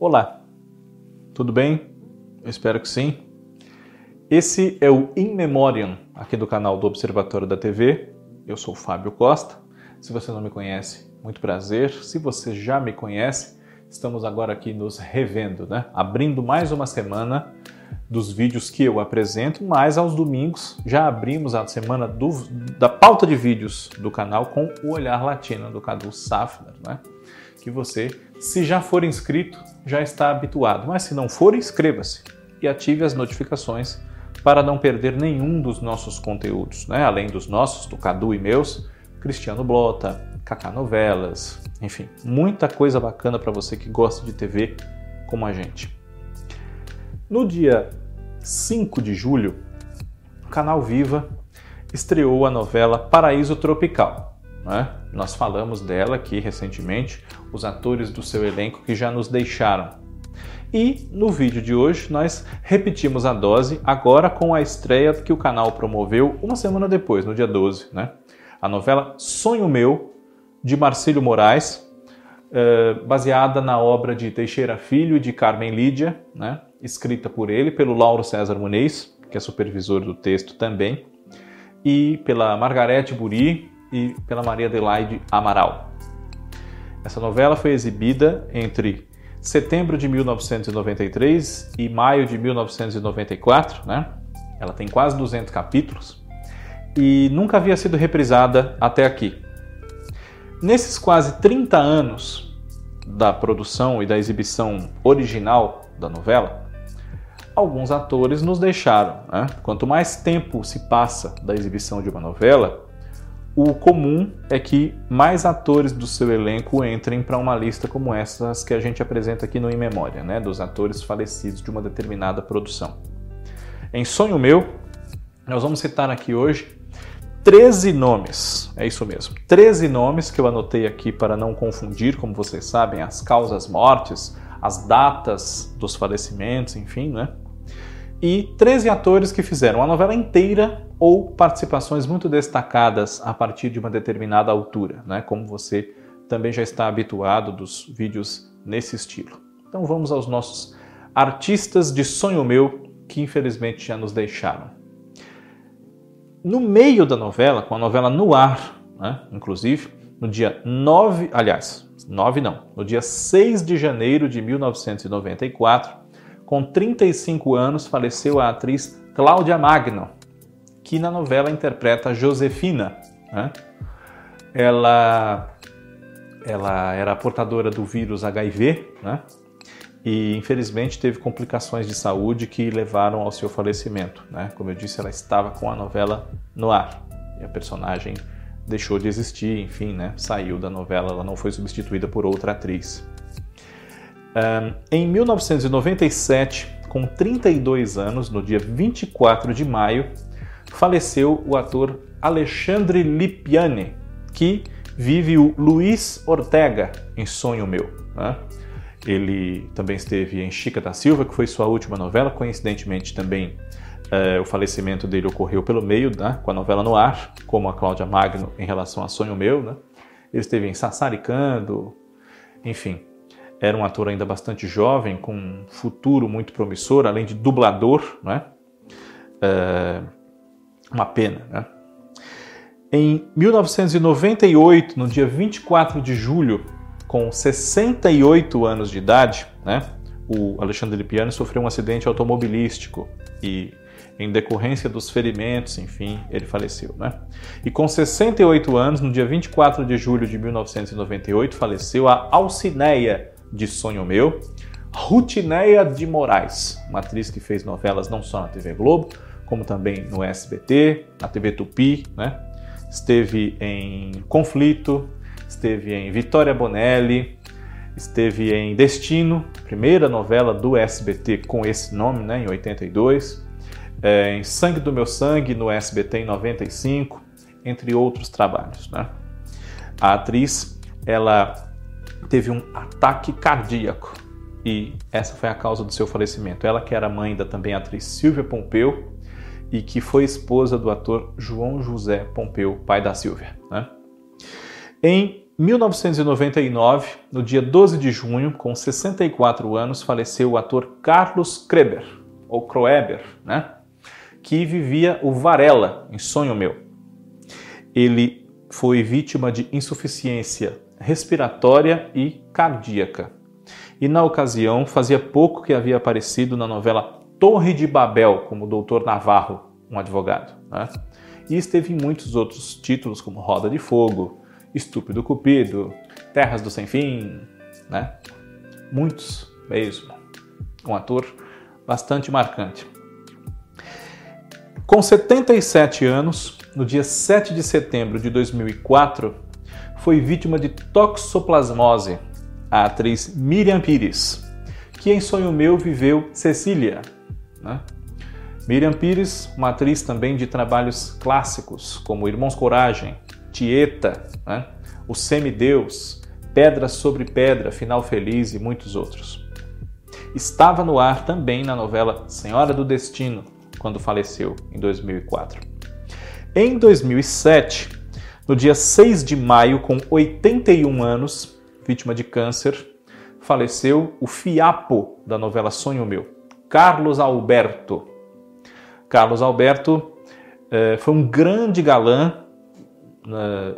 Olá, tudo bem? Eu espero que sim. Esse é o In Memoriam, aqui do canal do Observatório da TV. Eu sou Fábio Costa. Se você não me conhece, muito prazer. Se você já me conhece, estamos agora aqui nos revendo, né? Abrindo mais uma semana dos vídeos que eu apresento, mas aos domingos já abrimos a semana do, da pauta de vídeos do canal com o Olhar Latino do Cadu Safner, né? Que você, se já for inscrito, já está habituado, mas se não for, inscreva-se e ative as notificações para não perder nenhum dos nossos conteúdos, né? Além dos nossos, do Cadu e meus, Cristiano Blota, Cacá Novelas, enfim, muita coisa bacana para você que gosta de TV como a gente. No dia 5 de julho, o canal Viva estreou a novela Paraíso Tropical. Né? Nós falamos dela aqui recentemente, os atores do seu elenco que já nos deixaram. E no vídeo de hoje nós repetimos a dose, agora com a estreia que o canal promoveu uma semana depois, no dia 12. Né? A novela Sonho Meu, de Marcílio Moraes, eh, baseada na obra de Teixeira Filho e de Carmen Lídia, né? escrita por ele, pelo Lauro César Muniz, que é supervisor do texto também, e pela Margarete Buri e pela Maria Adelaide Amaral. Essa novela foi exibida entre setembro de 1993 e maio de 1994, né? Ela tem quase 200 capítulos e nunca havia sido reprisada até aqui. Nesses quase 30 anos da produção e da exibição original da novela, alguns atores nos deixaram. Né? Quanto mais tempo se passa da exibição de uma novela, o comum é que mais atores do seu elenco entrem para uma lista como essas que a gente apresenta aqui no In Memória, né? dos atores falecidos de uma determinada produção. Em Sonho Meu, nós vamos citar aqui hoje 13 nomes, é isso mesmo, 13 nomes que eu anotei aqui para não confundir, como vocês sabem, as causas mortes, as datas dos falecimentos, enfim, né? e 13 atores que fizeram a novela inteira ou participações muito destacadas a partir de uma determinada altura, né? como você também já está habituado dos vídeos nesse estilo. Então vamos aos nossos artistas de sonho meu que infelizmente já nos deixaram. No meio da novela, com a novela no ar, né? inclusive, no dia 9, aliás, 9 não, no dia 6 de janeiro de 1994, com 35 anos, faleceu a atriz Cláudia Magno, que na novela interpreta Josefina. Né? Ela, ela era portadora do vírus HIV, né? E infelizmente teve complicações de saúde que levaram ao seu falecimento. Né? Como eu disse, ela estava com a novela no ar e a personagem deixou de existir, enfim, né? saiu da novela, ela não foi substituída por outra atriz. Um, em 1997, com 32 anos, no dia 24 de maio, faleceu o ator Alexandre Lipiani, que vive o Luiz Ortega em Sonho Meu. Né? Ele também esteve em Chica da Silva, que foi sua última novela. Coincidentemente, também uh, o falecimento dele ocorreu pelo meio, né? com a novela no ar, como a Cláudia Magno em relação a Sonho Meu. Né? Ele esteve em Sassaricando, enfim, era um ator ainda bastante jovem, com um futuro muito promissor, além de dublador, né? É uma pena, né? Em 1998, no dia 24 de julho, com 68 anos de idade, né, o Alexandre Lipiani sofreu um acidente automobilístico e, em decorrência dos ferimentos, enfim, ele faleceu. Né? E com 68 anos, no dia 24 de julho de 1998, faleceu a Alcineia de Sonho Meu, Rutineia de Moraes, uma atriz que fez novelas não só na TV Globo, como também no SBT, na TV Tupi, né? Esteve em Conflito, esteve em Vitória Bonelli, esteve em Destino, primeira novela do SBT com esse nome, né, em 82, é, em Sangue do Meu Sangue, no SBT em 95, entre outros trabalhos. Né? A atriz, ela teve um ataque cardíaco e essa foi a causa do seu falecimento. Ela que era mãe da também atriz Silvia Pompeu e que foi esposa do ator João José Pompeu, pai da Silvia. Né? Em 1999, no dia 12 de junho, com 64 anos, faleceu o ator Carlos Kreber, ou Kroeber, né? que vivia o Varela em Sonho Meu. Ele foi vítima de insuficiência respiratória e cardíaca. E na ocasião, fazia pouco que havia aparecido na novela Torre de Babel como Doutor Navarro, um advogado. Né? E esteve em muitos outros títulos, como Roda de Fogo, Estúpido Cupido, Terras do Sem Fim, né? Muitos mesmo. Um ator bastante marcante. Com 77 anos, no dia 7 de setembro de 2004, foi vítima de toxoplasmose, a atriz Miriam Pires, que em Sonho Meu viveu Cecília. Né? Miriam Pires, uma atriz também de trabalhos clássicos, como Irmãos Coragem, Tieta, né? O Semideus, Pedra sobre Pedra, Final Feliz e muitos outros. Estava no ar também na novela Senhora do Destino, quando faleceu em 2004. Em 2007, no dia 6 de maio, com 81 anos, vítima de câncer, faleceu o fiapo da novela Sonho Meu, Carlos Alberto. Carlos Alberto eh, foi um grande galã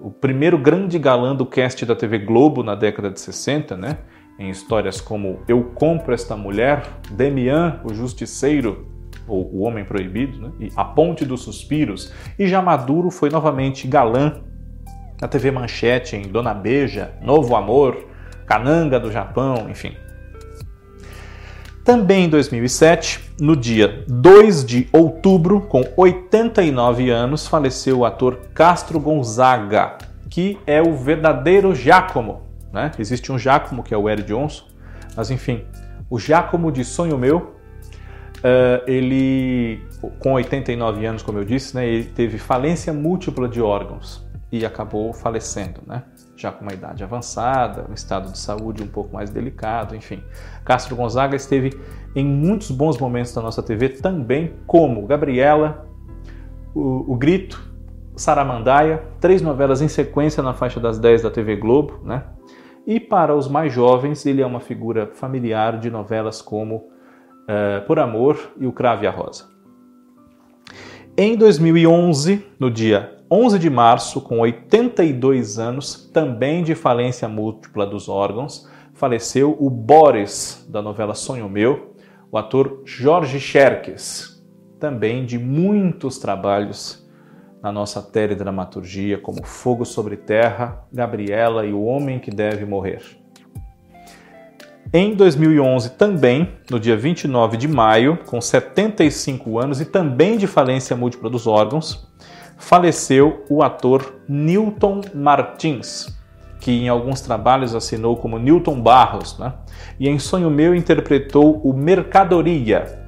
o primeiro grande galã do cast da TV Globo na década de 60, né? em histórias como Eu Compro Esta Mulher, Demian, o Justiceiro, ou O Homem Proibido, né? e A Ponte dos Suspiros, e já maduro foi novamente galã na TV Manchete, em Dona Beija, Novo Amor, Cananga do Japão, enfim. Também em 2007, no dia 2 de outubro, com 89 anos, faleceu o ator Castro Gonzaga, que é o verdadeiro Giacomo. Né? Existe um Giacomo, que é o Eric Johnson, mas enfim, o Giacomo de Sonho Meu, uh, ele, com 89 anos, como eu disse, né, ele teve falência múltipla de órgãos e acabou falecendo. Né? Já com uma idade avançada, um estado de saúde um pouco mais delicado, enfim. Castro Gonzaga esteve em muitos bons momentos da nossa TV também, como Gabriela, o, o Grito, Saramandaia, três novelas em sequência na faixa das 10 da TV Globo, né? E para os mais jovens, ele é uma figura familiar de novelas como uh, Por Amor e O Crave a Rosa. Em 2011, no dia 11 de março, com 82 anos, também de falência múltipla dos órgãos, faleceu o Boris, da novela Sonho Meu, o ator Jorge Xerques, também de muitos trabalhos na nossa teledramaturgia, como Fogo sobre Terra, Gabriela e O Homem que Deve Morrer. Em 2011, também, no dia 29 de maio, com 75 anos e também de falência múltipla dos órgãos, faleceu o ator Newton Martins, que em alguns trabalhos assinou como Newton Barros, né? e em Sonho Meu interpretou o Mercadoria.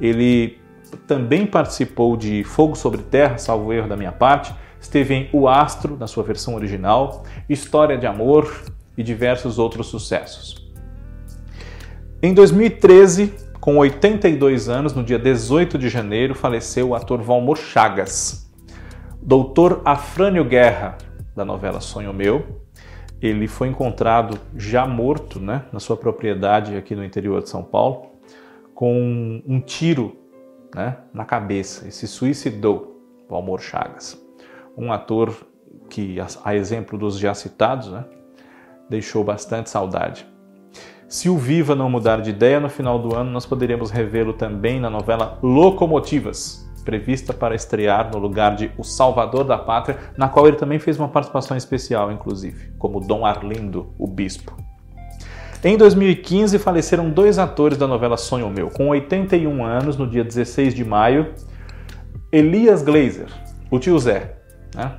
Ele também participou de Fogo sobre Terra, salvo erro da minha parte, esteve em O Astro, na sua versão original, História de Amor e diversos outros sucessos. Em 2013, com 82 anos, no dia 18 de janeiro, faleceu o ator Valmor Chagas. Doutor Afrânio Guerra, da novela Sonho Meu, ele foi encontrado já morto né, na sua propriedade aqui no interior de São Paulo, com um tiro né, na cabeça e se suicidou, Valmor Chagas. Um ator que, a exemplo dos já citados, né, deixou bastante saudade. Se o Viva não mudar de ideia no final do ano, nós poderíamos revê-lo também na novela Locomotivas, prevista para estrear no lugar de O Salvador da Pátria, na qual ele também fez uma participação especial, inclusive, como Dom Arlindo, o Bispo. Em 2015, faleceram dois atores da novela Sonho Meu. Com 81 anos, no dia 16 de maio, Elias Glazer, o tio Zé. Né?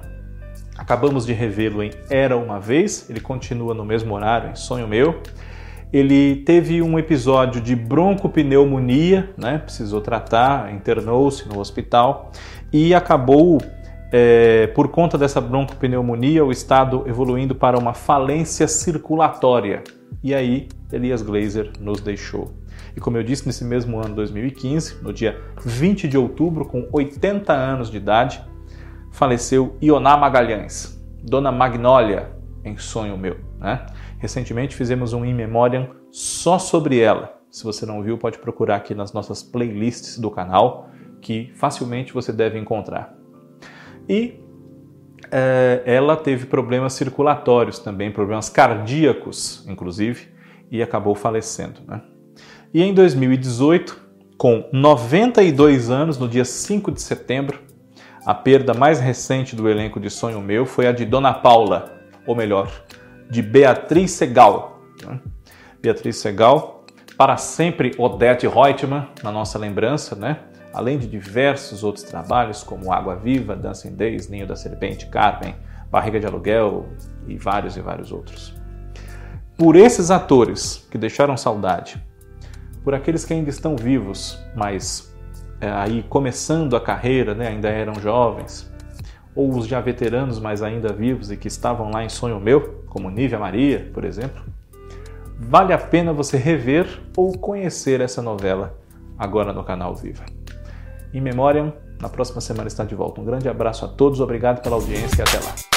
Acabamos de revê-lo em Era Uma Vez, ele continua no mesmo horário em Sonho Meu ele teve um episódio de broncopneumonia, né? precisou tratar, internou-se no hospital e acabou, é, por conta dessa broncopneumonia, o estado evoluindo para uma falência circulatória. E aí, Elias Glazer nos deixou. E como eu disse, nesse mesmo ano 2015, no dia 20 de outubro, com 80 anos de idade, faleceu Ioná Magalhães, Dona Magnólia, em Sonho Meu. Né? Recentemente fizemos um In Memoriam só sobre ela. Se você não viu, pode procurar aqui nas nossas playlists do canal, que facilmente você deve encontrar. E é, ela teve problemas circulatórios também, problemas cardíacos, inclusive, e acabou falecendo. Né? E em 2018, com 92 anos, no dia 5 de setembro, a perda mais recente do elenco de Sonho Meu foi a de Dona Paula, ou melhor, de Beatriz Segal. Né? Beatriz Segal, para sempre Odete Reutemann, na nossa lembrança, né? além de diversos outros trabalhos como Água Viva, Dancing Days, Ninho da Serpente, Carmen, Barriga de Aluguel e vários e vários outros. Por esses atores que deixaram saudade, por aqueles que ainda estão vivos, mas é, aí começando a carreira, né, ainda eram jovens, ou os já veteranos, mas ainda vivos e que estavam lá em Sonho Meu, como Nívia Maria, por exemplo, vale a pena você rever ou conhecer essa novela agora no canal Viva. Em Memória, na próxima semana está de volta. Um grande abraço a todos, obrigado pela audiência e até lá.